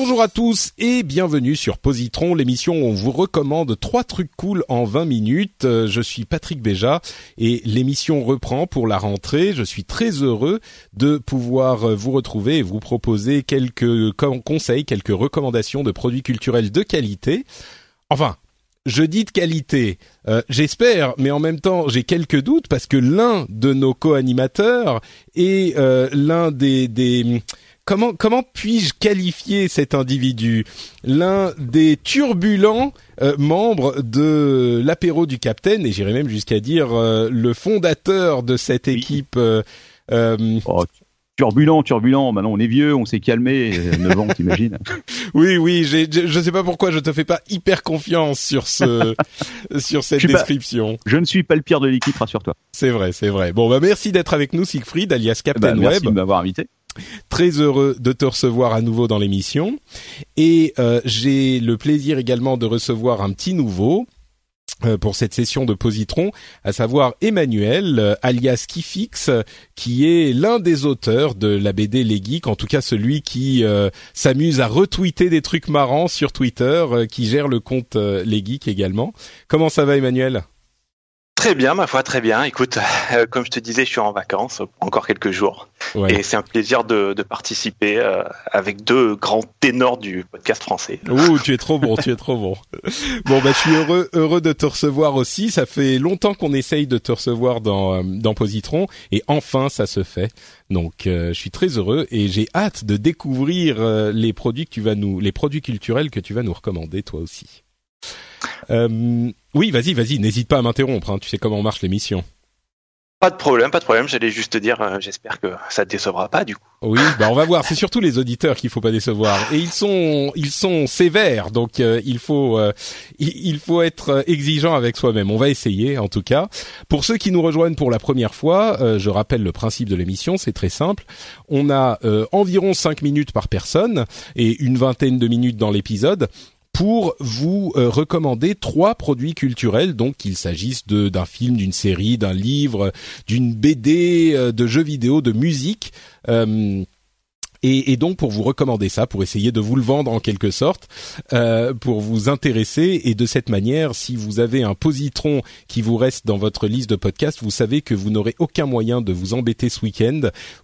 Bonjour à tous et bienvenue sur Positron, l'émission où on vous recommande trois trucs cool en 20 minutes. Euh, Je suis Patrick Béja et l'émission reprend pour la rentrée. Je suis très heureux de pouvoir euh, vous retrouver et vous proposer quelques con- conseils, quelques recommandations de produits culturels de qualité. Enfin, je dis de qualité, euh, j'espère, mais en même temps j'ai quelques doutes parce que l'un de nos co-animateurs est l'un des comment comment puis-je qualifier cet individu? L'un des turbulents euh, membres de l'apéro du Capitaine et j'irais même jusqu'à dire euh, le fondateur de cette équipe. euh, euh, Oh, turbulent, turbulent. Maintenant, on est vieux, on s'est calmé. euh, 9 ans, t'imagines oui, oui, j'ai, je je sais pas pourquoi je te fais pas hyper confiance sur ce sur cette Je suis pas- description. Je ne suis pas le pire de l'équipe, rassure-toi. C'est vrai, c'est vrai. Bon, bah merci d'être avec nous, Siegfried, alias Bah, Captain merci Web. de m'avoir invité. Très heureux de te recevoir à nouveau dans l'émission. Et euh, j'ai le plaisir également de recevoir un petit nouveau. euh, pour cette session de Positron, à savoir Emmanuel, euh, alias Kifix, qui est l'un des auteurs de la BD Les Geeks, en tout cas celui qui s'amuse à retweeter des trucs marrants sur Twitter, qui gère le compte euh, Les Geeks également. Comment ça va Emmanuel? Très bien, ma foi, très bien. Écoute, euh, comme je te disais, je suis en vacances, encore quelques jours, Ouais. et c'est un plaisir de, de participer euh, avec deux grands ténors du podcast français. Ouh, tu es trop bon, tu es trop bon. Bon, bah, je suis heureux, heureux de te recevoir aussi. Ça fait longtemps qu'on essaye de te recevoir dans, euh, dans Positron, et enfin, ça se fait. Donc, euh, je suis très heureux et j'ai hâte de découvrir euh, les produits que tu vas nous, les produits culturels que tu vas nous recommander, toi aussi. Euh, oui, vas-y, vas-y, n'hésite pas à m'interrompre. hein, tu sais comment marche l'émission. Pas de problème, pas de problème. J'allais juste te dire, euh, j'espère que ça te décevra pas, du coup. Oui, bah on va voir. C'est surtout les auditeurs qu'il faut pas décevoir. Et ils sont, ils sont sévères, donc euh, il faut, euh, il, faut être exigeant avec soi-même. On va essayer, en tout cas. Pour ceux qui nous rejoignent pour la première fois, euh, je rappelle le principe de l'émission. C'est très simple. On a euh, environ cinq minutes par personne et une vingtaine de minutes dans l'épisode pour vous euh, recommander trois produits culturels, donc qu'il s'agisse d'un film, d'une série, d'un livre, d'une BD, euh, de jeux vidéo, de musique. Euh, et, et donc pour vous recommander ça, pour essayer de vous le vendre en quelque sorte, euh, pour vous intéresser et de cette manière, si vous avez un positron qui vous reste dans votre liste de podcasts, vous savez que vous n'aurez aucun moyen de vous embêter ce week-end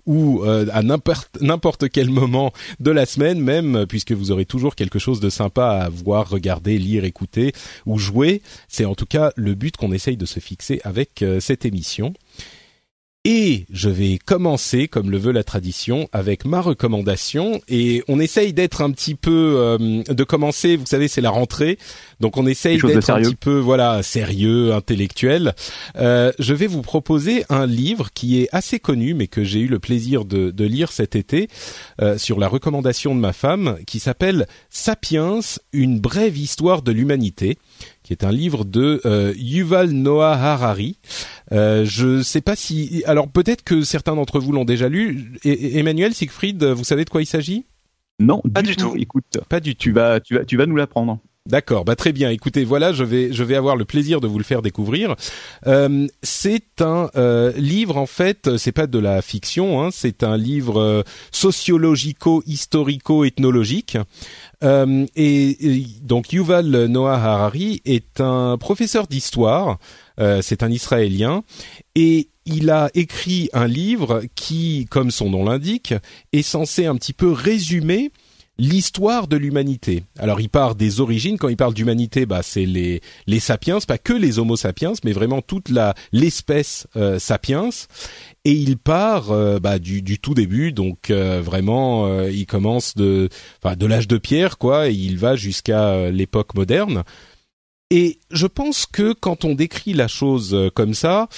ou euh, à n'importe quel moment de la semaine même, puisque vous aurez toujours quelque chose de sympa à voir, regarder, lire, écouter ou jouer. C'est en tout cas le but qu'on essaye de se fixer avec euh, cette émission. Et je vais commencer, comme le veut la tradition, avec ma recommandation. Et on essaye d'être un petit peu, euh, de commencer. Vous savez, c'est la rentrée, donc on essaye d'être un petit peu, voilà, sérieux, intellectuel. Euh, je vais vous proposer un livre qui est assez connu, mais que j'ai eu le plaisir de, de lire cet été euh, sur la recommandation de ma femme, qui s'appelle Sapiens, une brève histoire de l'humanité qui est un livre de euh, Yuval Noah Harari. Euh, je sais pas si, alors peut-être que certains d'entre vous l'ont déjà lu. Et- Emmanuel Siegfried, vous savez de quoi il s'agit? Non, Pas du tout. Écoute, Pas du tu tout. vas, tu vas, tu vas nous l'apprendre. D'accord, bah très bien. Écoutez, voilà, je vais je vais avoir le plaisir de vous le faire découvrir. Euh, c'est un euh, livre en fait, c'est pas de la fiction, hein, c'est un livre euh, sociologico-historico-ethnologique. Et, donc Yuval Noah Harari est un professeur d'histoire. c'est un Israélien et il a écrit un livre qui, comme son nom l'indique, est censé un petit peu résumer l'histoire de l'humanité. Alors il part des origines. Quand il parle d'humanité, bah c'est les les sapiens, pas que les Homo sapiens, mais vraiment toute l'espèce euh, sapiens. Et il part euh, bah, du, du tout début, donc euh, vraiment euh, il commence de de l'âge de pierre quoi, et il va jusqu'à l'époque moderne. Et je pense que quand on décrit la chose comme ça,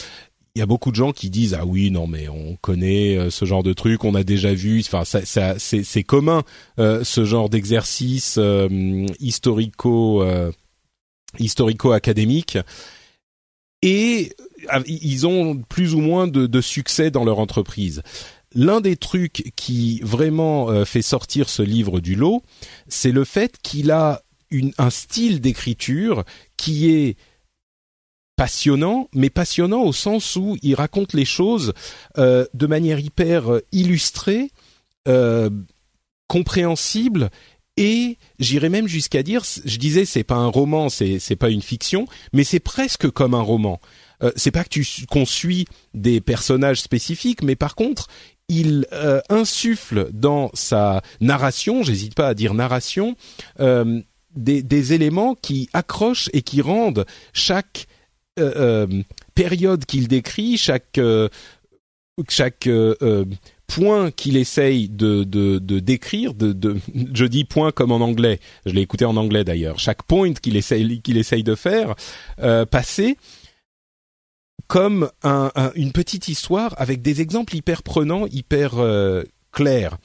il y a beaucoup de gens qui disent ah oui non mais on connaît euh, ce genre de truc, on a déjà vu, enfin ça, ça c'est commun euh, ce genre d'exercice euh, historico historico académique et ils ont plus ou moins de, de succès dans leur entreprise. L'un des trucs qui vraiment fait sortir ce livre du lot, c'est le fait qu'il a une, un style d'écriture qui est passionnant, mais passionnant au sens où il raconte les choses euh, de manière hyper euh, illustrée, euh, compréhensible et j'irais même jusqu'à dire, je disais c'est pas un roman, c'est c'est pas une fiction, mais c'est presque comme un roman. Euh, c'est pas que tu qu'on suit des personnages spécifiques, mais par contre il euh, insuffle dans sa narration, j'hésite pas à dire narration, des, des éléments qui accrochent et qui rendent chaque euh, euh, période qu'il décrit, chaque euh, chaque point qu'il essaye de, de, de décrire, de, de, je dis point comme en anglais, je l'ai écouté en anglais d'ailleurs, chaque point qu'il essaye, qu'il essaye de faire passer comme un, une petite histoire avec des exemples hyper prenants, hyper clairs.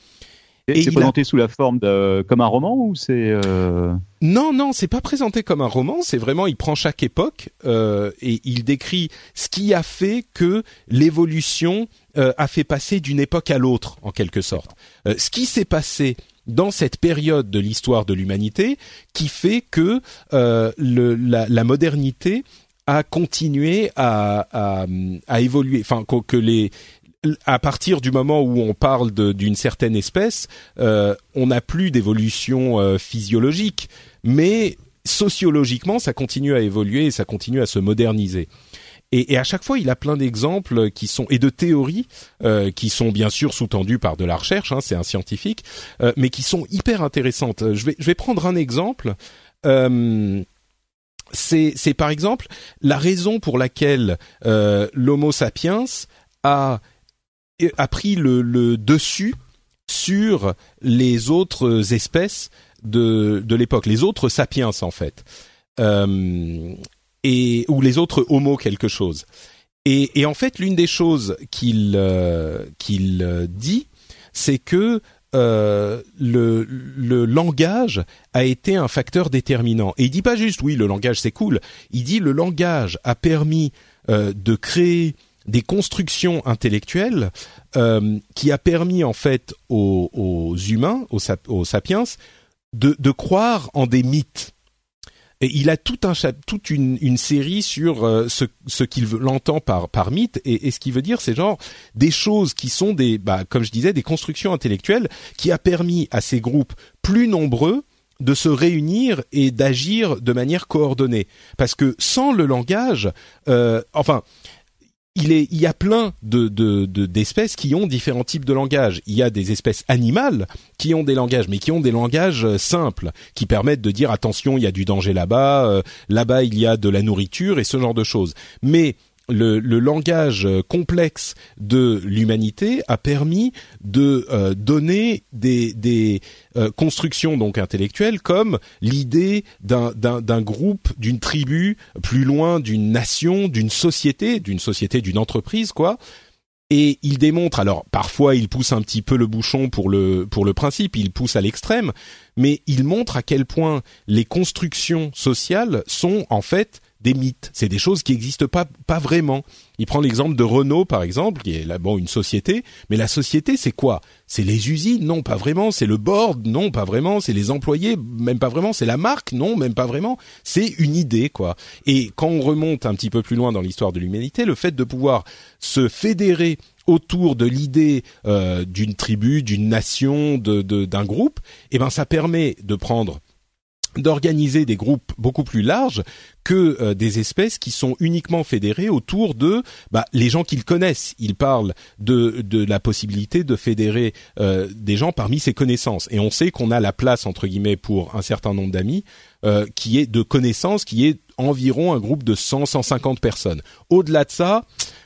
C'est présenté sous la forme de comme un roman ou c'est euh... Non, non, c'est pas présenté comme un roman. C'est vraiment, il prend chaque époque euh, et il décrit ce qui a fait que l'évolution euh, a fait passer d'une époque à l'autre, en quelque sorte. Euh, ce qui s'est passé dans cette période de l'histoire de l'humanité, qui fait que euh, le, la, la modernité a continué à, à, à évoluer, enfin que les à partir du moment où on parle d'une certaine espèce, euh, on n'a plus d'évolution euh, physiologique, mais sociologiquement, ça continue à évoluer et ça continue à se moderniser. Et, et à chaque fois, il a plein d'exemples qui sont et de théories euh, qui sont bien sûr sous-tendues par de la recherche. Hein, c'est un scientifique, euh, mais qui sont hyper intéressantes. Je vais, je vais prendre un exemple. Euh, c'est par exemple la raison pour laquelle l'Homo sapiens a a pris le, dessus sur les autres espèces de, de l'époque, les autres sapiens en fait, euh, et ou les autres homo quelque chose. Et, et en fait, l'une des choses qu'il euh, qu'il dit, c'est que euh, le, le langage a été un facteur déterminant. Et il dit pas juste oui, le langage c'est cool. Il dit le langage a permis de créer des constructions intellectuelles euh, qui a permis en fait aux, humains, aux, sapiens, de, croire en des mythes. Et il a tout un toute une, série sur euh, ce, qu'il l'entend par mythe et, ce qu'il veut dire c'est genre des choses qui sont des bah, comme je disais des constructions intellectuelles qui a permis à ces groupes plus nombreux de se réunir et d'agir de manière coordonnée parce que sans le langage euh, enfin il, y a plein de, d'espèces qui ont différents types de langage. Il y a des espèces animales qui ont des langages, mais qui ont des langages euh, simples, qui permettent de dire attention, il y a du danger là-bas, euh, là-bas il y a de la nourriture et ce genre de choses. Mais le, langage complexe de l'humanité a permis de euh, donner des, euh, constructions donc intellectuelles comme l'idée d'un groupe, d'une tribu, plus loin d'une nation, d'une société, d'une société, d'une entreprise, quoi. Et il démontre, alors parfois il pousse un petit peu le bouchon pour le pour le principe, il pousse à l'extrême, mais il montre à quel point les constructions sociales sont en fait des mythes. C'est des choses qui n'existent pas, pas vraiment. Il prend l'exemple de Renault, par exemple, qui est là, bon, une société. Mais la société, c'est quoi? C'est les usines? Non, pas vraiment. C'est le board? Non, pas vraiment. C'est les employés? Même pas vraiment. C'est la marque? Non, même pas vraiment. C'est une idée, quoi. Et quand on remonte un petit peu plus loin dans l'histoire de l'humanité, le fait de pouvoir se fédérer autour de l'idée euh, d'une tribu, d'une nation, de, d'un groupe, eh ben ça permet de prendre d'organiser des groupes beaucoup plus larges que euh, des espèces qui sont uniquement fédérées autour de bah, les gens qu'ils connaissent. Il parle de, de la possibilité de fédérer euh, des gens parmi ses connaissances. Et on sait qu'on a la place, entre guillemets, pour un certain nombre d'amis, euh, qui est de connaissances, qui est environ un groupe de 100-150 personnes. Au-delà de ça,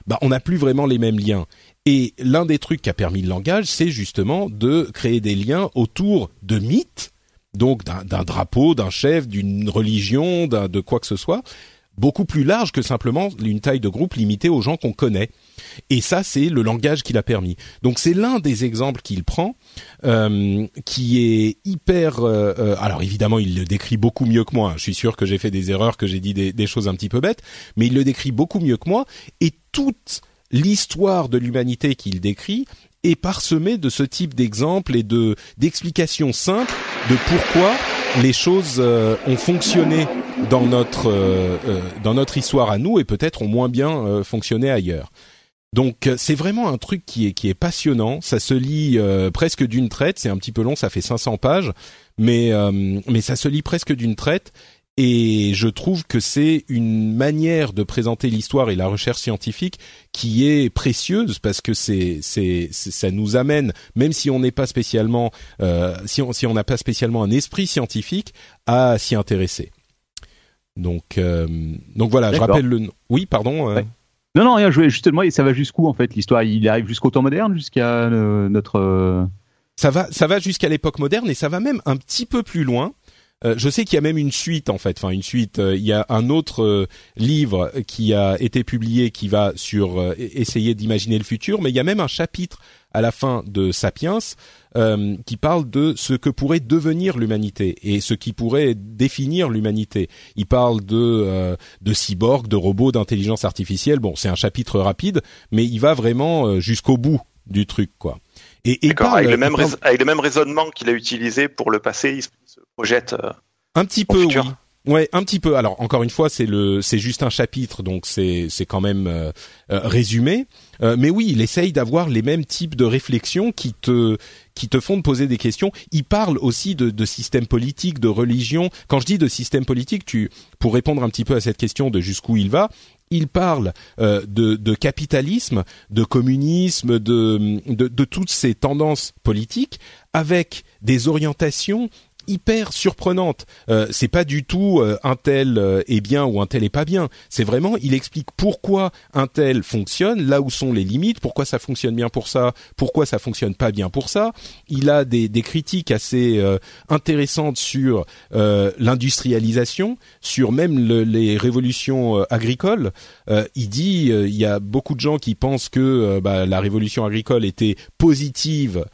bah, on n'a plus vraiment les mêmes liens. Et l'un des trucs qui a permis le langage, c'est justement de créer des liens autour de mythes donc d'un drapeau, d'un chef, d'une religion, de quoi que ce soit, beaucoup plus large que simplement une taille de groupe limitée aux gens qu'on connaît. Et ça, c'est le langage qu'il a permis. Donc c'est l'un des exemples qu'il prend, euh, qui est hyper. Euh, euh, alors évidemment, il le décrit beaucoup mieux que moi. Je suis sûr que j'ai fait des erreurs, que j'ai dit des, des, choses un petit peu bêtes, mais il le décrit beaucoup mieux que moi. Et toute l'histoire de l'humanité qu'il décrit est parsemée de ce type d'exemples et de d'explications simples de pourquoi les choses euh, ont fonctionné dans notre euh, euh, dans notre histoire à nous et peut-être ont moins bien fonctionné ailleurs. Donc c'est vraiment un truc qui est qui est passionnant. Ça se lit presque d'une traite. C'est un petit peu long, ça fait 500 pages, mais mais ça se lit presque d'une traite et je trouve que c'est une manière de présenter l'histoire et la recherche scientifique qui est précieuse parce que c'est c'est ça nous amène même si on n'est pas spécialement euh, si on si on n'a pas spécialement un esprit scientifique à s'y intéresser. Donc euh, donc voilà, je rappelle le oui pardon. Euh. Non non rien, je justement ça va jusqu'où en fait l'histoire? Il arrive jusqu'au temps moderne jusqu'à notre ça va ça va jusqu'à l'époque moderne et ça va même un petit peu plus loin euh, je sais qu'il y a même une suite en fait, enfin une suite. Euh, il y a un autre euh, livre qui a été publié qui va sur e-, essayer d'imaginer le futur, mais il y a même un chapitre à la fin de Sapiens qui parle de ce que pourrait devenir l'humanité et ce qui pourrait définir l'humanité. Il parle de de cyborgs, de robots, d'intelligence artificielle. Bon, c'est un chapitre rapide, mais il va vraiment jusqu'au bout du truc, quoi. Et, et avec, le même avec le même raisonnement qu'il a utilisé pour le passé, projette euh, un petit peu, oui. Ouais, un petit peu. Alors encore une fois, c'est le, c'est juste un chapitre, donc c'est c'est quand même euh, euh, résumé. mais oui, il essaye d'avoir les mêmes types de réflexions qui te qui te font poser des questions. Il parle aussi de, de système politique, de religion. Quand je dis de système politique, tu pour répondre un petit peu à cette question de jusqu'où il va, il parle de, de, capitalisme, de communisme, de, de, de toutes ces tendances politiques avec des orientations hyper surprenante. Euh, c'est pas du tout euh, un tel euh, est bien ou un tel est pas bien. C'est vraiment, il explique pourquoi un tel fonctionne, là où sont les limites, pourquoi ça fonctionne bien pour ça, pourquoi ça fonctionne pas bien pour ça. Il a des, des critiques assez euh, intéressantes sur l'industrialisation, sur même les révolutions agricoles. il dit, il y a beaucoup de gens qui pensent que bah, la révolution agricole était positive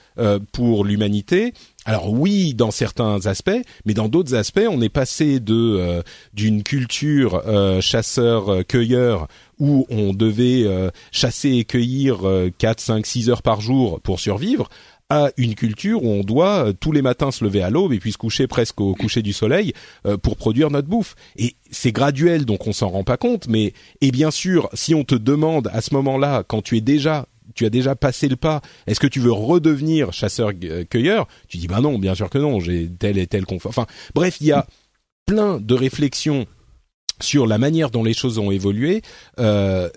pour l'humanité alors oui, dans certains aspects, mais dans d'autres aspects, on est passé de euh, d'une culture euh, chasseur-cueilleur où on devait euh, chasser et cueillir 4, 5, 6 heures par jour pour survivre à une culture où on doit tous les matins se lever à l'aube et puis se coucher presque au coucher du soleil pour produire notre bouffe. Et c'est graduel, donc on s'en rend pas compte. Mais et bien sûr, si on te demande à ce moment-là, quand tu es déjà tu as déjà passé le pas. Est-ce que tu veux redevenir chasseur-cueilleur Tu dis bah non, bien sûr que non. J'ai tel et tel confort. Enfin, bref, il y a plein de réflexions sur la manière dont les choses ont évolué euh,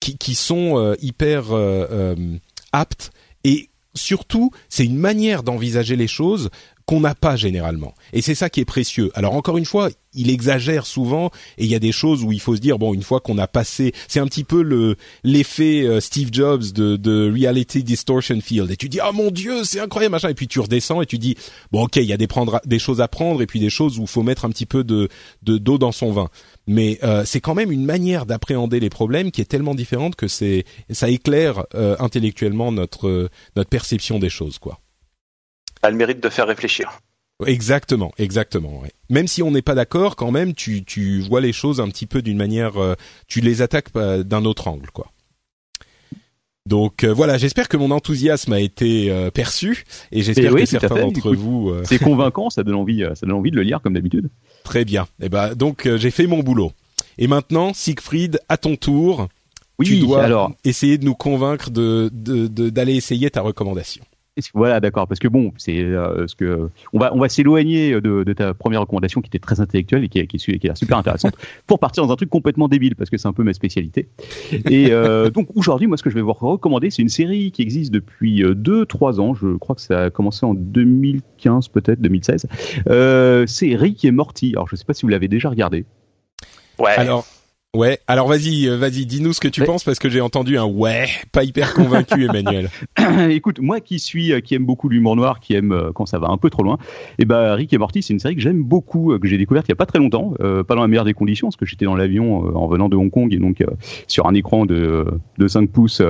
qui, sont euh, hyper euh, euh, aptes et surtout c'est une manière d'envisager les choses qu'on n'a pas généralement. Et c'est ça qui est précieux. Alors encore une fois, il exagère souvent et il y a des choses où il faut se dire bon une fois qu'on a passé, c'est un petit peu le l'effet euh, Steve Jobs de, de reality distortion field et tu dis ah oh, mon dieu c'est incroyable machin et puis tu redescends et tu dis bon ok il y a des prendre des choses à prendre et puis des choses où il faut mettre un petit peu de d'eau dans son vin. Mais euh, c'est quand même une manière d'appréhender les problèmes qui est tellement différente que c'est ça éclaire euh, intellectuellement notre notre perception des choses quoi a le mérite de faire réfléchir. Exactement, exactement. Même si on n'est pas d'accord, quand même, tu, tu vois les choses un petit peu d'une manière, euh, tu les attaques d'un autre angle, quoi. Donc euh, voilà, j'espère que mon enthousiasme a été euh, perçu et j'espère que certains d'entre vous. C'est convaincant, ça donne envie, ça donne envie de le lire comme d'habitude. Très bien. Et eh ben donc j'ai fait mon boulot. Et maintenant, Siegfried, à ton tour, oui, tu dois alors... essayer de nous convaincre de d'aller essayer ta recommandation. voilà, d'accord, parce que bon, c'est ce que on va on va s'éloigner de, de, ta première recommandation qui était très intellectuelle et qui, qui, qui est super intéressante pour partir dans un truc complètement débile parce que c'est un peu ma spécialité. Et donc aujourd'hui, moi, ce que je vais vous recommander, c'est une série qui existe depuis 2-3 ans. Je crois que ça a commencé en 2015 peut-être, 2016. c'est Rick et Morty. Alors je sais pas si vous l'avez déjà regardé. Ouais. Alors, Ouais, alors vas-y, euh, vas-y, dis-nous ce que tu penses parce que j'ai entendu un ouais, pas hyper convaincu, Emmanuel. Écoute, moi qui suis, euh, qui aime beaucoup l'humour noir, qui aime euh, quand ça va un peu trop loin, et eh ben Rick et Morty, c'est une série que j'aime beaucoup, que j'ai découverte il y a pas très longtemps, pas dans la meilleure des conditions, parce que j'étais dans l'avion en venant de Hong Kong et donc sur un écran de, de 5 pouces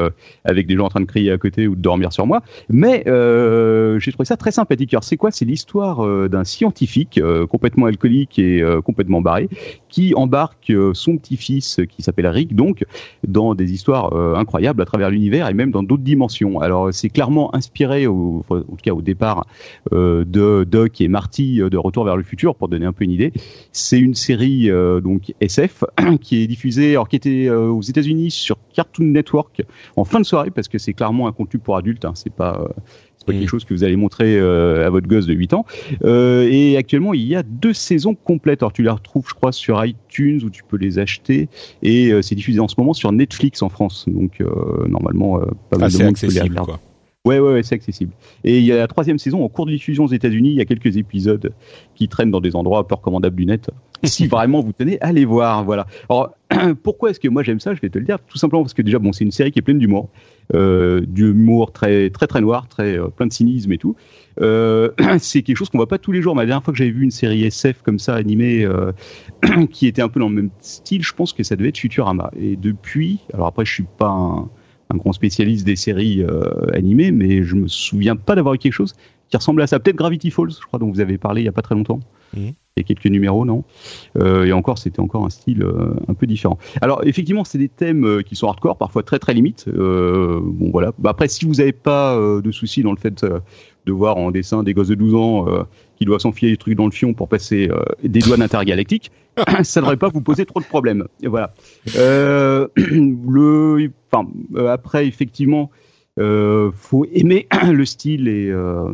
avec des gens en train de crier à côté ou de dormir sur moi, mais j'ai trouvé ça très sympathique. Alors c'est quoi? C'est l'histoire d'un scientifique complètement alcoolique et complètement barré qui embarque son qui s'appelle Rick, donc, dans des histoires euh, incroyables à travers l'univers et même dans d'autres dimensions. Alors, c'est clairement inspiré, au, en tout cas au départ, euh, de Doc et Marty euh, de Retour vers le futur, pour donner un peu une idée. C'est une série donc SF qui est diffusée, alors qui était aux États-Unis sur Cartoon Network en fin de soirée, parce que c'est clairement un contenu pour adultes. Hein, c'est pas pas quelque chose que vous allez montrer euh, à votre gosse de 8 ans. Euh, et actuellement, il y a deux saisons complètes. Alors, tu les retrouves, je crois, sur iTunes où tu peux les acheter. Et euh, c'est diffusé en ce moment sur Netflix en France. Donc, normalement, pas mal de monde peut les regarder. Quoi. Ouais, ouais, ouais c'est accessible. Et il y a la troisième saison en cours de diffusion aux États-Unis. Il y a quelques épisodes qui traînent dans des endroits peu recommandables du net. si vraiment vous tenez, allez voir. Voilà. Alors, pourquoi est-ce que moi j'aime ça? Je vais te le dire. Tout simplement parce que déjà, bon, c'est une série qui est pleine d'humour, euh, d'humour très, très, très noir, très euh, plein de cynisme et tout. Euh, c'est quelque chose qu'on voit pas tous les jours. Ma dernière fois que j'avais vu une série SF comme ça animée, qui était un peu dans le même style, je pense que ça devait être Futurama. Et depuis, alors après, je suis pas un un grand spécialiste des séries euh, animées, mais je me souviens pas d'avoir eu quelque chose qui ressemblait à ça. Peut-être Gravity Falls, je crois, dont vous avez parlé il y a pas très longtemps. Mmh. Quelques numéros, non euh, Et encore, c'était encore un style euh, un peu différent. Alors, effectivement, c'est des thèmes qui sont hardcore, parfois très très limites. bon, voilà. Bah, après, si vous n'avez pas de soucis dans le fait de voir en dessin des gosses de 12 ans qui doivent s'enfiler des trucs dans le fion pour passer des douanes intergalactiques, ça ne devrait pas vous poser trop de problèmes. Et voilà. Euh, le, enfin, euh, après, effectivement, euh, faut aimer le style et, euh,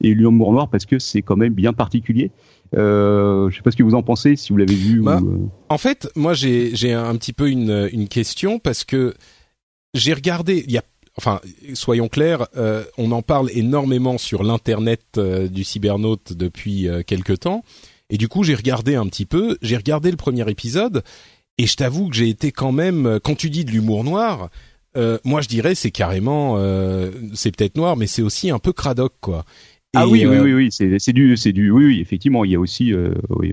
et l'humour noir parce que c'est quand même bien particulier. Euh, je sais pas ce que vous en pensez, si vous l'avez vu. Bah, En fait, moi, j'ai j'ai un petit peu une une question parce que j'ai regardé. Il y a enfin, soyons clairs, euh, on en parle énormément sur l'internet du cybernaute depuis quelque temps. Et du coup, j'ai regardé un petit peu, j'ai regardé le premier épisode, et je t'avoue que j'ai été quand même, quand tu dis de l'humour noir, euh, moi je dirais c'est carrément, euh, c'est peut-être noir, mais c'est aussi un peu cradoc quoi. Ah oui, oui, euh, oui, oui, c'est, c'est du, c'est du, oui, oui, effectivement, il y a aussi, euh, oui,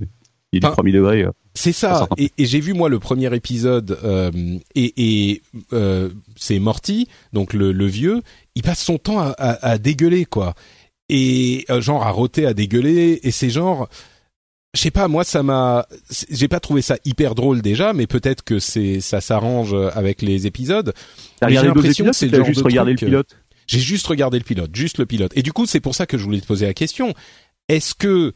il y a du premier degré. C'est ça. Et, et j'ai vu moi le premier épisode et, et c'est Morty, donc le, le, vieux, il passe son temps à, à, à dégueuler quoi. Et genre à roter, à dégueuler. Et c'est genre, je sais pas, moi ça m'a, j'ai pas trouvé ça hyper drôle déjà, mais peut-être que c'est ça s'arrange avec les épisodes. J'ai l'impression que c'est le juste regardé le pilote? J'ai juste regardé le pilote, juste le pilote. Et du coup, c'est pour ça que je voulais te poser la question. Est-ce que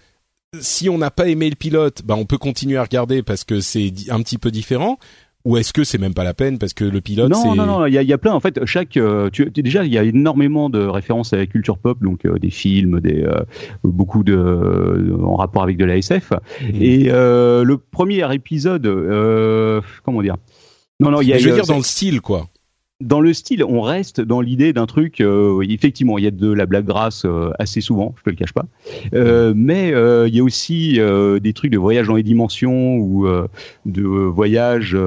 si on n'a pas aimé le pilote, bah on peut continuer à regarder parce que c'est un petit peu différent, ou est-ce que c'est même pas la peine parce que le pilote Non, non, non, il y a, y a, plein. En fait, chaque, euh, tu, déjà, il y a énormément de références à la culture pop, donc euh, des films, des euh, beaucoup de en rapport avec de la SF. Mmh. Et le premier épisode, comment dire? Non, non, il y a. Je veux dire dans le style, quoi dans le style, on reste dans l'idée d'un truc. Euh, effectivement, il y a de la blague grasse euh, assez souvent, je te le cache pas. Euh, mais il y a aussi des trucs de voyage dans les dimensions ou de voyage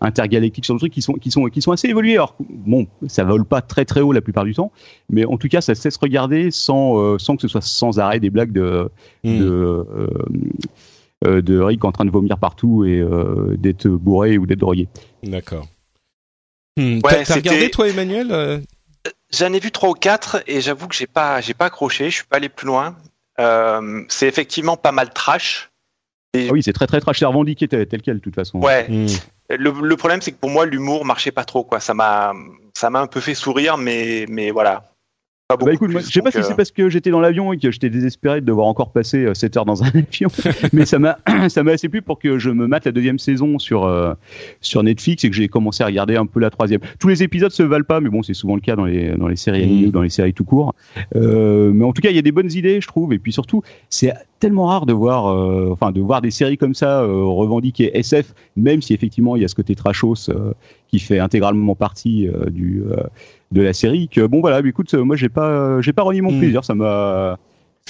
intergalactique sur le truc qui sont qui sont qui sont assez évolués. Alors bon, ça vole pas très très haut la plupart du temps, mais en tout cas, ça cesse regarder sans sans que ce soit sans arrêt des blagues de hmm. de de Rick en train de vomir partout et d'être bourré ou d'être drogué. D'accord. Hmm. T'as regardé toi, Emmanuel euh? J'en ai vu trois ou quatre et j'avoue que j'ai pas, j'ai pas accroché. Je suis pas allé plus loin. Euh, c'est effectivement pas mal trash. Ah oui, c'est très très trash. C'est revendiqué tel, quel de toute façon. Ouais. Hmm. Le, problème, c'est que pour moi, l'humour marchait pas trop. Quoi. Ça m'a, ça m'a un peu fait sourire, mais, mais voilà. Pas Bah écoute, je sais pas si donc, c'est euh, parce que j'étais dans l'avion et que j'étais désespéré de devoir encore passer euh, 7 heures dans un avion, mais ça m'a ça m'a assez plu pour que je me mate la deuxième saison sur euh, sur Netflix et que j'ai commencé à regarder un peu la troisième. Tous les épisodes se valent pas, mais bon, c'est souvent le cas dans les dans les séries animées Mm. ou dans les séries tout court. Euh, mais en tout cas, il y a des bonnes idées, je trouve, et puis surtout, c'est tellement rare de voir euh, enfin de voir des séries comme ça euh, revendiquées SF, même si effectivement il y a ce côté trashos euh, qui fait intégralement partie euh, du euh, de la série que bon voilà mais écoute euh, moi j'ai pas j'ai pas renié mon Hmm. plaisir ça m'a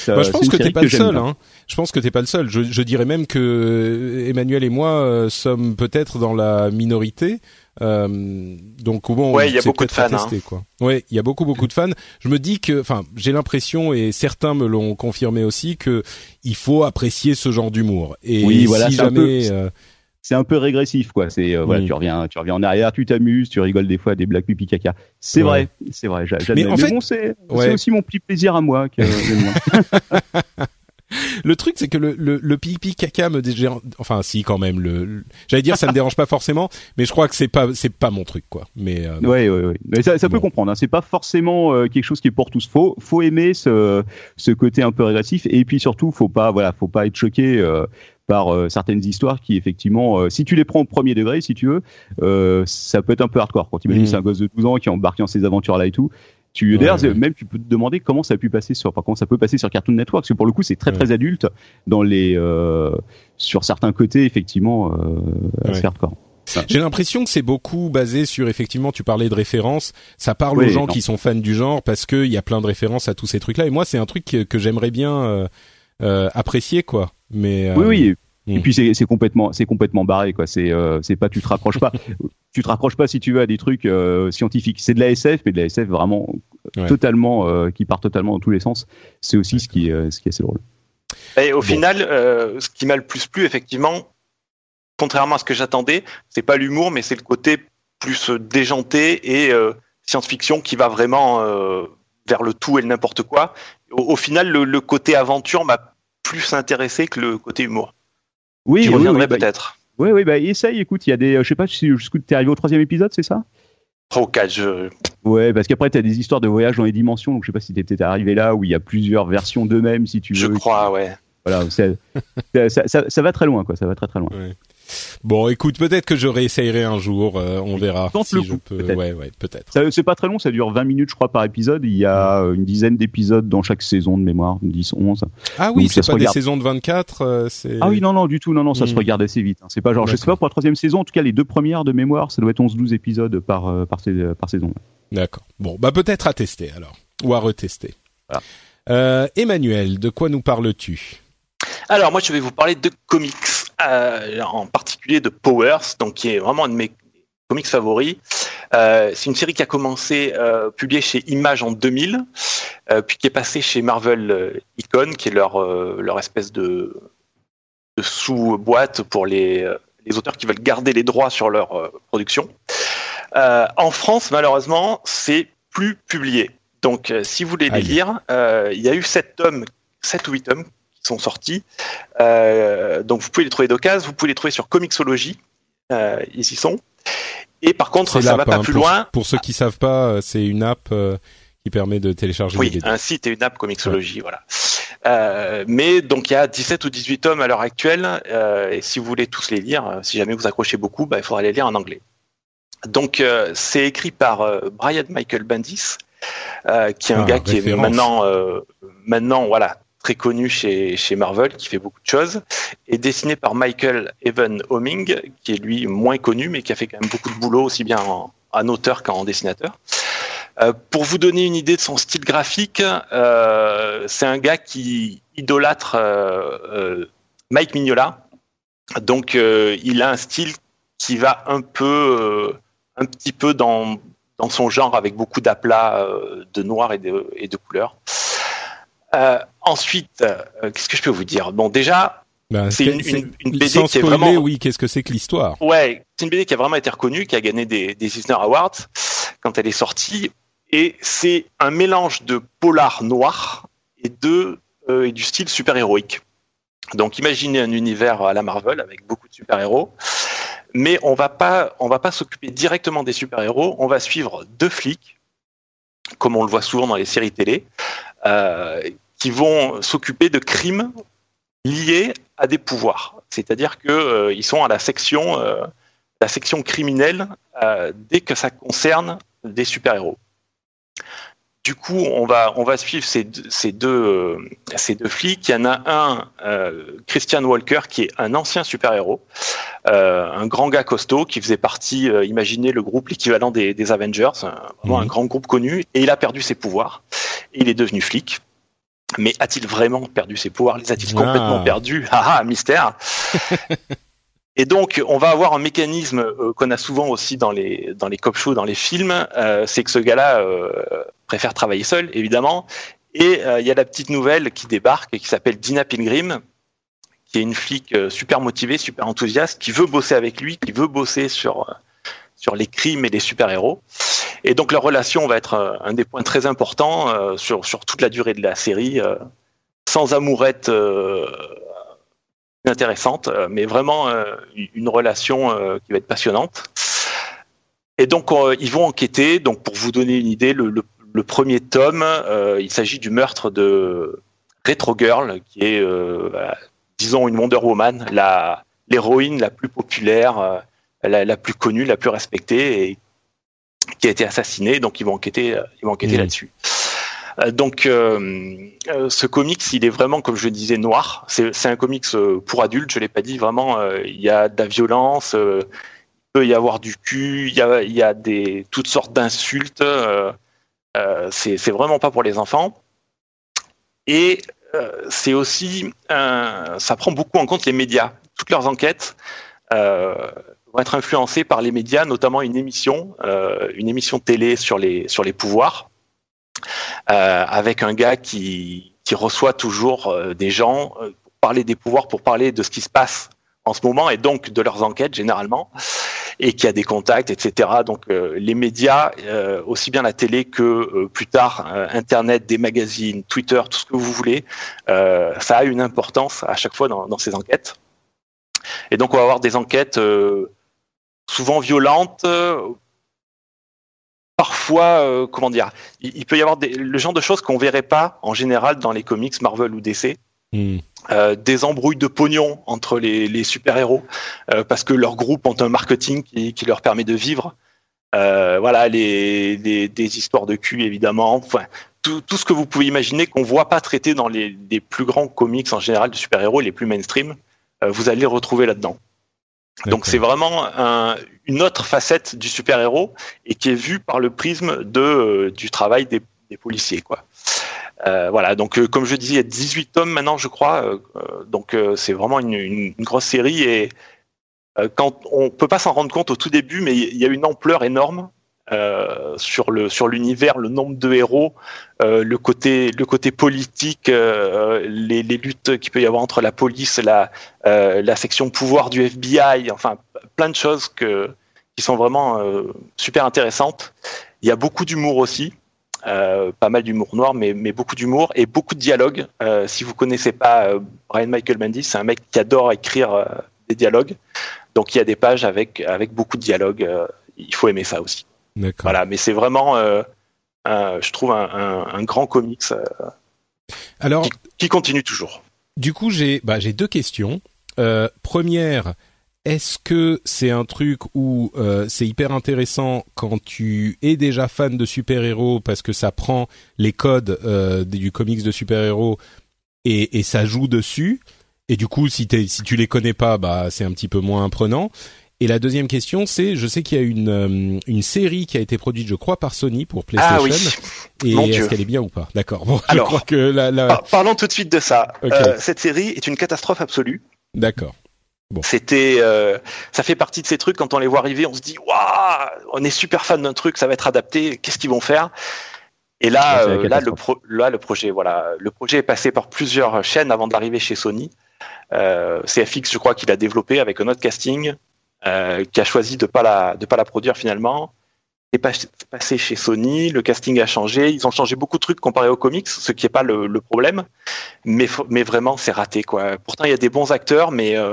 Bah, je pense que t'es pas le j'aime seul. Hein. Je pense que t'es pas le seul. Je, je dirais même que euh, Emmanuel et moi euh, sommes peut-être dans la minorité. Euh, donc bon, Ouais, il y a beaucoup de fans, hein. tester, quoi. Ouais, il y a beaucoup beaucoup de fans. Je me dis que, enfin, j'ai l'impression et certains me l'ont confirmé aussi que il faut apprécier ce genre d'humour. Et Oui, voilà, si c'est un peu- jamais, euh, c'est un peu régressif quoi c'est euh, voilà Oui. tu reviens tu reviens en arrière tu t'amuses tu rigoles des fois à des blagues pipi caca c'est Ouais. vrai c'est vrai. Mais en fait- bon c'est Ouais. aussi mon petit plaisir à moi que le truc c'est que le, le, le pipi caca me dérange. Enfin, si quand même. Le, le- j'allais dire ça me dérange pas forcément, mais je crois que c'est pas c'est pas mon truc, quoi. Mais euh, Ouais, ouais, ouais. Mais ça, ça peut comprendre. Hein. C'est pas forcément euh, quelque chose qui est pour tous. Faut, faut aimer ce, ce côté un peu régressif. Et puis surtout, faut pas, voilà, faut pas être choqué euh, par euh, certaines histoires qui, effectivement, euh, si tu les prends au premier degré, si tu veux, euh, ça peut être un peu hardcore. Quand tu imagines Mm. c'est un gosse de 12 ans qui est embarqué dans ces aventures-là et tout. Tu, Ouais, d'ailleurs, ouais. même tu peux te demander comment ça a pu passer sur, enfin, comment ça peut passer sur Cartoon Network, parce que pour le coup, c'est très Ouais. très adulte dans les, euh, sur certains côtés, effectivement, euh, assez hardcore. J'ai l'impression que c'est beaucoup basé sur effectivement, tu parlais de références, ça parle Oui, aux gens non. qui sont fans du genre parce qu'il y a plein de références à tous ces trucs-là. Et moi, c'est un truc que, que j'aimerais bien euh, euh, apprécier, quoi. Mais euh, Oui, oui. Et Mm. puis c'est c'est complètement, c'est complètement barré quoi. C'est, euh, c'est pas, tu te rapproches pas, tu te rapproches pas si tu veux à des trucs euh, scientifiques. C'est de la SF, mais de la SF vraiment Ouais. totalement, euh, qui part totalement dans tous les sens. C'est aussi ce qui, est- ce qui est assez drôle. Et au final, euh, ce qui m'a le plus plu, effectivement, contrairement à ce que j'attendais, c'est pas l'humour, mais c'est le côté plus euh, déjanté et euh, science-fiction qui va vraiment euh, vers le tout et le n'importe quoi. Au, au final, le, le côté aventure m'a plus intéressé que le côté humour. Oui, J'y oui, reviendrai oui, bah, peut-être. oui, oui, bah, essaye. Écoute, il y a des, euh, je sais pas si jusqu'où t'es arrivé au troisième épisode, c'est ça? Trois ou quatre, je... Ouais, parce qu'après t'as des histoires de voyage dans les dimensions. Donc je sais pas si t'es peut-être arrivé là où il y a plusieurs versions d'eux-mêmes, si tu veux. je crois, ouais. Voilà, ça, ça, ça va très loin, quoi. Ça va très très loin. Bon, écoute, peut-être que je réessayerai un jour. euh, on verra Tente si le je coup, peux. peut-être. Ouais, ouais, peut-être. Ça- C'est pas très long, ça dure 20 minutes, je crois, par épisode. Il y a euh, une dizaine d'épisodes dans chaque saison de mémoire, 10, 11. Ah oui, c'est se pas des regarde. saisons de 24. euh. Ah oui, non, non, du tout, non, non, ça Hmm. se regarde assez vite. hein. C'est pas genre, je sais D'accord. pas, pour la troisième saison, en tout cas, les deux premières de mémoire, ça doit être 11-12 épisodes par, euh, par, sais- par saison. D'accord. Bon, bah peut-être à tester alors, ou à retester. Voilà. Euh, Emmanuel, de quoi nous parles-tu? Alors, moi, je vais vous parler de comics, euh, en particulier de Powers, donc qui est vraiment un de mes comics favoris. Euh, c'est une série qui a commencé euh, publiée chez Image en 2000, euh, puis qui est passée chez Marvel Icon, qui est leur leur espèce de, de sous-boîte pour les les auteurs qui veulent garder les droits sur leur production. En France, malheureusement, c'est plus publié. Donc, si vous voulez les lire, il y a eu sept tomes, sept ou huit tomes sont sortis. Euh, donc, vous pouvez les trouver d'occasion. Vous pouvez les trouver sur Comixology. Euh, ils y sont. Et par contre, ça va pas hein, plus pour, loin. Pour ceux qui savent pas, euh, c'est une app euh, qui permet de télécharger Oui, des un site et une app Comixology, voilà. Mais donc il y a 17 ou 18 tomes à l'heure actuelle, et si vous voulez tous les lire, si jamais vous accrochez beaucoup, bah, il faudra les lire en anglais. Donc c'est écrit par Brian Michael Bendis, qui est un Ah, gars qui est maintenant, maintenant voilà, très connu chez, chez Marvel, qui fait beaucoup de choses, et dessiné par Michael Evan Homing, qui est lui moins connu, mais qui a fait quand même beaucoup de boulot, aussi bien en, en auteur qu'en dessinateur. Euh, pour vous donner une idée de son style graphique, euh, c'est un gars qui idolâtre euh, Mike Mignola. Donc, il a un style qui va un peu, un petit peu dans, dans son genre, avec beaucoup d'aplats de noir et de, et de couleurs. Euh, ensuite, euh, qu'est-ce que je peux vous dire? Bon, déjà, Bah, c'est une, une, une BD qui est vraiment oui, qu'est-ce que c'est que l'histoire? Ouais, c'est une BD qui a vraiment été reconnue, qui a gagné des, des Eisner Awards quand elle est sortie. Et c'est un mélange de polar noir et, de, euh, et du style super-héroïque. Donc imaginez un univers à la Marvel avec beaucoup de super-héros. Mais on va pas, on va pas s'occuper directement des super-héros. On va suivre deux flics comme on le voit souvent dans les séries télé, qui vont s'occuper de crimes liés à des pouvoirs. C'est-à-dire qu'ils sont à la section, la section criminelle dès que ça concerne des super-héros du coup, on va, on va suivre ces, ces, deux, euh, ces deux flics. Il y en a un, euh, Christian Walker, qui est un ancien super-héros, euh, un grand gars costaud qui faisait partie, imaginez le groupe, l'équivalent des, des, Avengers, vraiment un mhm. grand groupe connu, et il a perdu ses pouvoirs. Et il est devenu flic. Mais a-t-il vraiment perdu ses pouvoirs? Les a-t-il complètement perdus? Ah ah, mystère Et donc, on va avoir un mécanisme euh, qu'on a souvent aussi dans les dans les cop shows, dans les films, euh, c'est que ce gars-là euh, préfère travailler seul, évidemment. Et il y a la petite nouvelle qui débarque et qui s'appelle Dina Pilgrim, qui est une flic super motivée, super enthousiaste, qui veut bosser avec lui, qui veut bosser sur sur les crimes et les super-héros. Et donc leur relation va être un des points très importants sur sur toute la durée de la série, sans amourette intéressante, euh, mais vraiment euh, une relation euh, qui va être passionnante. Et donc ils vont enquêter. Donc pour vous donner une idée, le, premier tome, il s'agit du meurtre de Retro Girl, qui est, bah, disons, une Wonder Woman, la l'héroïne la plus populaire, la, plus connue, la plus respectée, et qui a été assassinée. Donc ils vont enquêter, ils vont enquêter mmh. là-dessus. Euh, donc, euh, euh, ce comics, il est vraiment, comme je disais, noir. C'est un comics pour adultes, je l'ai pas dit. Vraiment, il y a de la violence, il peut y avoir du cul, il y a, y a des toutes sortes d'insultes. c'est vraiment pas pour les enfants. Et c'est aussi, ça prend beaucoup en compte les médias. Toutes leurs enquêtes vont être influencées par les médias, notamment une émission, une émission télé sur les sur les pouvoirs. Euh, avec un gars qui, reçoit toujours euh, des gens euh, pour parler des pouvoirs, pour parler de ce qui se passe en ce moment et donc de leurs enquêtes généralement, et qui a des contacts, etc. Donc les médias, aussi bien la télé que plus tard Internet, des magazines, Twitter, tout ce que vous voulez, ça a une importance à chaque fois dans, dans, ces enquêtes. Et donc on va avoir des enquêtes souvent violentes, parfois, euh, comment dire, il, peut y avoir le genre de choses qu'on verrait pas en général dans les comics Marvel ou DC. Hmm. Euh, des embrouilles de pognon entre les, super-héros euh, parce que leurs groupes ont un marketing qui, leur permet de vivre. voilà, les, des histoires de cul évidemment. Enfin, tout, ce que vous pouvez imaginer qu'on voit pas traité dans les, les, plus grands comics en général de super-héros, les plus mainstream, vous allez les retrouver là-dedans. Donc c'est vraiment une autre facette du super-héros et qui est vue par le prisme de, euh, du travail des, policiers. Quoi. Euh, voilà, donc euh, comme je disais, il y a 18 tomes maintenant, je crois. donc c'est vraiment une, une, grosse série et quand on peut pas s'en rendre compte au tout début, mais il y a une ampleur énorme euh, sur le sur l'univers, le nombre de héros, euh, le côté le côté politique, euh, les, les, luttes qu'il peut y avoir entre la police, la la section pouvoir du FBI, enfin plein de choses que qui sont vraiment super intéressantes. Il y a beaucoup d'humour aussi. pas mal d'humour noir, mais, mais beaucoup d'humour et beaucoup de dialogues. si vous connaissez pas Brian Michael Bendis, c'est un mec qui adore écrire des dialogues. Donc il y a des pages avec avec beaucoup de dialogues. il faut aimer ça aussi. Voilà, mais c'est vraiment, euh, je trouve, un, grand comics euh, Alors, qui, continue toujours. Du coup, j'ai bah, deux questions. Euh, première, est-ce que c'est un truc où c'est hyper intéressant quand tu es déjà fan de super-héros parce que ça prend les codes du comics de super-héros et, et, ça joue dessus? Et du coup si, si tu les connais pas bah c'est un petit peu moins prenant et la deuxième question, c'est, je sais qu'il y a une, euh, une série qui a été produite, je crois, par Sony pour PlayStation. Ah oui. Et est-ce qu'elle est bien ou pas? D'accord. Bon, Alors, je crois que la, la... parlons tout de suite de ça. Euh, cette série est une catastrophe absolue. D'accord. Bon. C'était, euh, ça fait partie de ces trucs quand on les voit arriver, on se dit, waouh, on est super fan d'un truc, ça va être adapté, qu'est-ce qu'ils vont faire? Et là, euh, là, le pro, là, le projet, voilà, le projet est passé par plusieurs chaînes avant d'arriver chez Sony. Euh, CFX, je crois qu'il a développé avec un autre casting. Euh, qui a choisi de pas la de pas la produire finalement. Est passé chez Sony, le casting a changé, ils ont changé beaucoup de trucs comparé aux comics, ce qui est pas le, le problème, mais mais vraiment c'est raté quoi. Pourtant il y a des bons acteurs, mais euh,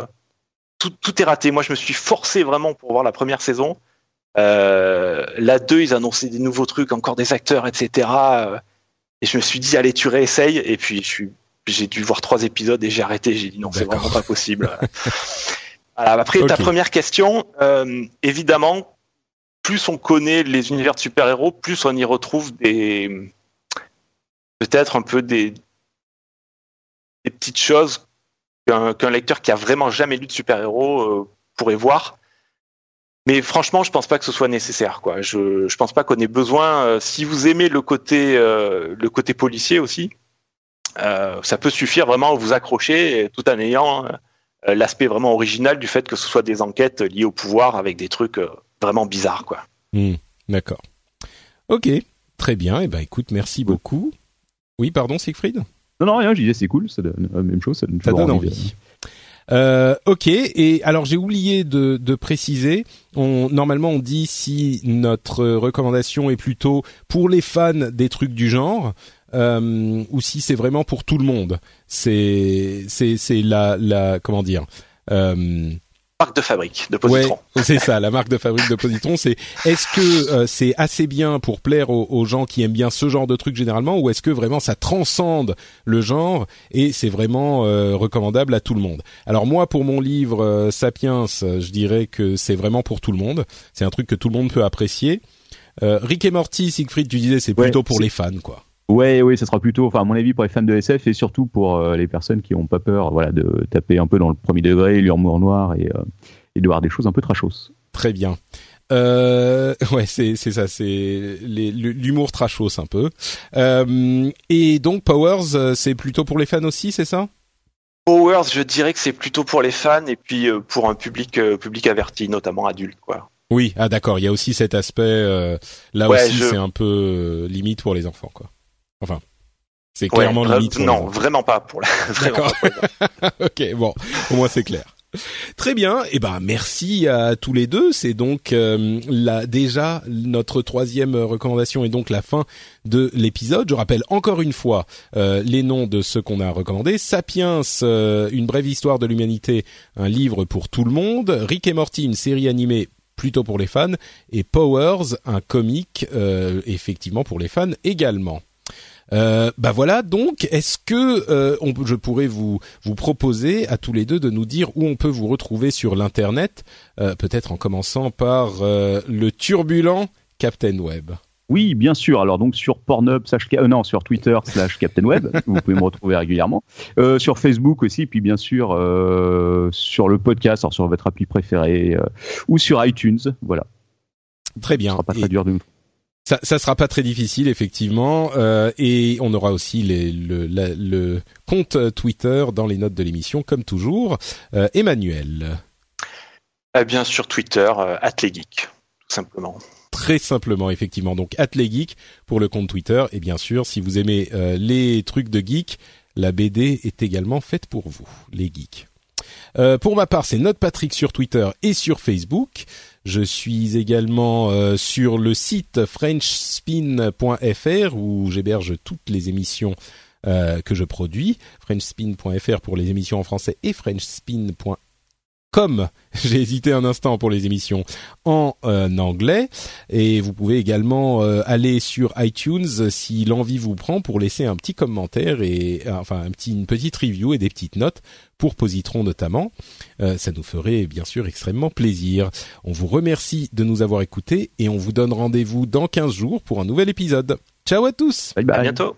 tout, tout est raté. Moi je me suis forcé vraiment pour voir la première saison Euh, la 2, ils annonçaient des nouveaux trucs, encore des acteurs, etc. Euh, et je me suis dit, allez, tu réessayes. Et puis, je suis, j'ai dû voir trois épisodes et j'ai arrêté. J'ai dit, non, c'est vraiment pas possible. après, ta première question, euh, évidemment, plus on connaît les univers de super-héros, plus on y retrouve des. Peut-être un peu des, des petites choses qu'un lecteur qui a vraiment jamais lu de super-héros euh, pourrait voir. Mais franchement, je pense pas que ce soit nécessaire. Quoi. Je, je pense pas qu'on ait besoin. Euh, si vous aimez le côté, euh, le côté policier aussi, ça peut suffire vraiment à vous accrocher, tout en ayant l'aspect vraiment original du fait que ce soit des enquêtes liées au pouvoir avec des trucs vraiment bizarres. Quoi. Hmm, d'accord. Ok, très bien. Et eh ben, écoute, merci beaucoup. Oui, pardon, Siegfried? Non, non, rien, je disais c'est cool, ça donne la même chose, ça donne, ça donne envie. Euh, ok, et alors j'ai oublié de, de préciser, on, normalement on dit si notre recommandation est plutôt pour les fans des trucs du genre, euh, ou si c'est vraiment pour tout le monde. C'est c'est c'est la la comment dire. Euh, marque de fabrique de positron. c'est ça, la marque de fabrique de positron. C'est est-ce que euh, c'est assez bien pour plaire aux, gens qui aiment bien ce genre de truc généralement, ou est-ce que vraiment ça transcende le genre et c'est vraiment euh, recommandable à tout le monde? Alors moi, pour mon livre euh, Sapiens, je dirais que c'est vraiment pour tout le monde. C'est un truc que tout le monde peut apprécier. Rick et Morty, Siegfried, tu disais c'est plutôt pour les fans, quoi. Ouais, oui, ça sera plutôt, enfin, à mon avis, pour les fans de SF et surtout pour euh, les personnes qui n'ont pas peur, voilà, de taper un peu dans le premier degré, l'humour noir et, euh, et de voir des choses un peu trashos. Très bien. Euh, ouais, c'est c'est ça, c'est l'humour trashos un peu. Euh, et donc Powers, c'est plutôt pour les fans aussi, c'est ça? Powers, je dirais que c'est plutôt pour les fans et puis pour un public public averti, notamment adulte, quoi. Oui, ah d'accord, il y a aussi cet aspect là aussi, c'est un peu limite pour les enfants, quoi. Enfin, c'est clairement limite. Non, vraiment pas pour la. D'accord. ok, bon, au moins c'est clair. Très bien, et eh ben merci à tous les deux. C'est donc euh, la, déjà notre troisième recommandation et donc la fin de l'épisode. Je rappelle encore une fois euh, les noms de ceux qu'on a recommandés. Sapiens, euh, une brève histoire de l'humanité, un livre pour tout le monde. Rick et Morty, une série animée plutôt pour les fans. Et Powers, un comic effectivement pour les fans également. Euh, bah voilà. Donc, est-ce que euh, on, je pourrais vous vous proposer à tous les deux de nous dire où on peut vous retrouver sur l'internet, euh, peut-être en commençant par euh, le turbulent Captain Web. Oui, bien sûr. Alors donc sur Pornhub, slash, non, sur Twitter slash Captain Web, vous pouvez me retrouver régulièrement. Euh, sur Facebook aussi, puis bien sûr euh, sur le podcast, alors sur votre appli préférée, ou sur iTunes, voilà. Très bien. Ce sera pas très dur de nous ça, ça sera pas très difficile effectivement, euh, et on aura aussi les, le, le, compte Twitter dans les notes de l'émission comme toujours. Euh, Emmanuel. Eh bien sur Twitter, euh, Atlegeek, tout simplement. Très simplement, effectivement. Donc Atlegeek pour le compte Twitter, et bien sûr, si vous aimez euh, les trucs de geek, la BD est également faite pour vous, les geeks. Euh, pour ma part, c'est Note Patrick sur Twitter et sur Facebook. Je suis également euh, sur le site frenchspin.fr où j'héberge toutes les émissions euh, que je produis. frenchspin.fr pour les émissions en français et frenchspin.fr comme j'ai hésité un instant pour les émissions en euh, anglais. Et vous pouvez également euh, aller sur iTunes si l'envie vous prend pour laisser un petit commentaire et euh, enfin un petit, une petite review et des petites notes pour Positron notamment. ça nous ferait bien sûr extrêmement plaisir. On vous remercie de nous avoir écoutés et on vous donne rendez-vous dans 15 jours pour un nouvel épisode. Ciao à tous. Bye bye. À bientôt.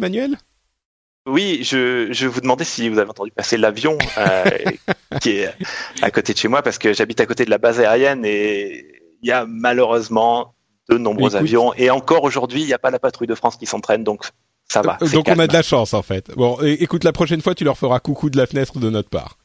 Emmanuel? Oui, je, je vous demandais si vous avez entendu passer l'avion euh, qui est à côté de chez moi parce que j'habite à côté de la base aérienne et il y a malheureusement de nombreux Écoute. avions et encore aujourd'hui il n'y a pas la patrouille de France qui s'entraîne donc ça va. Euh, Donc on a de la chance en fait. Bon, écoute, la prochaine fois, tu leur feras coucou de la fenêtre de notre part.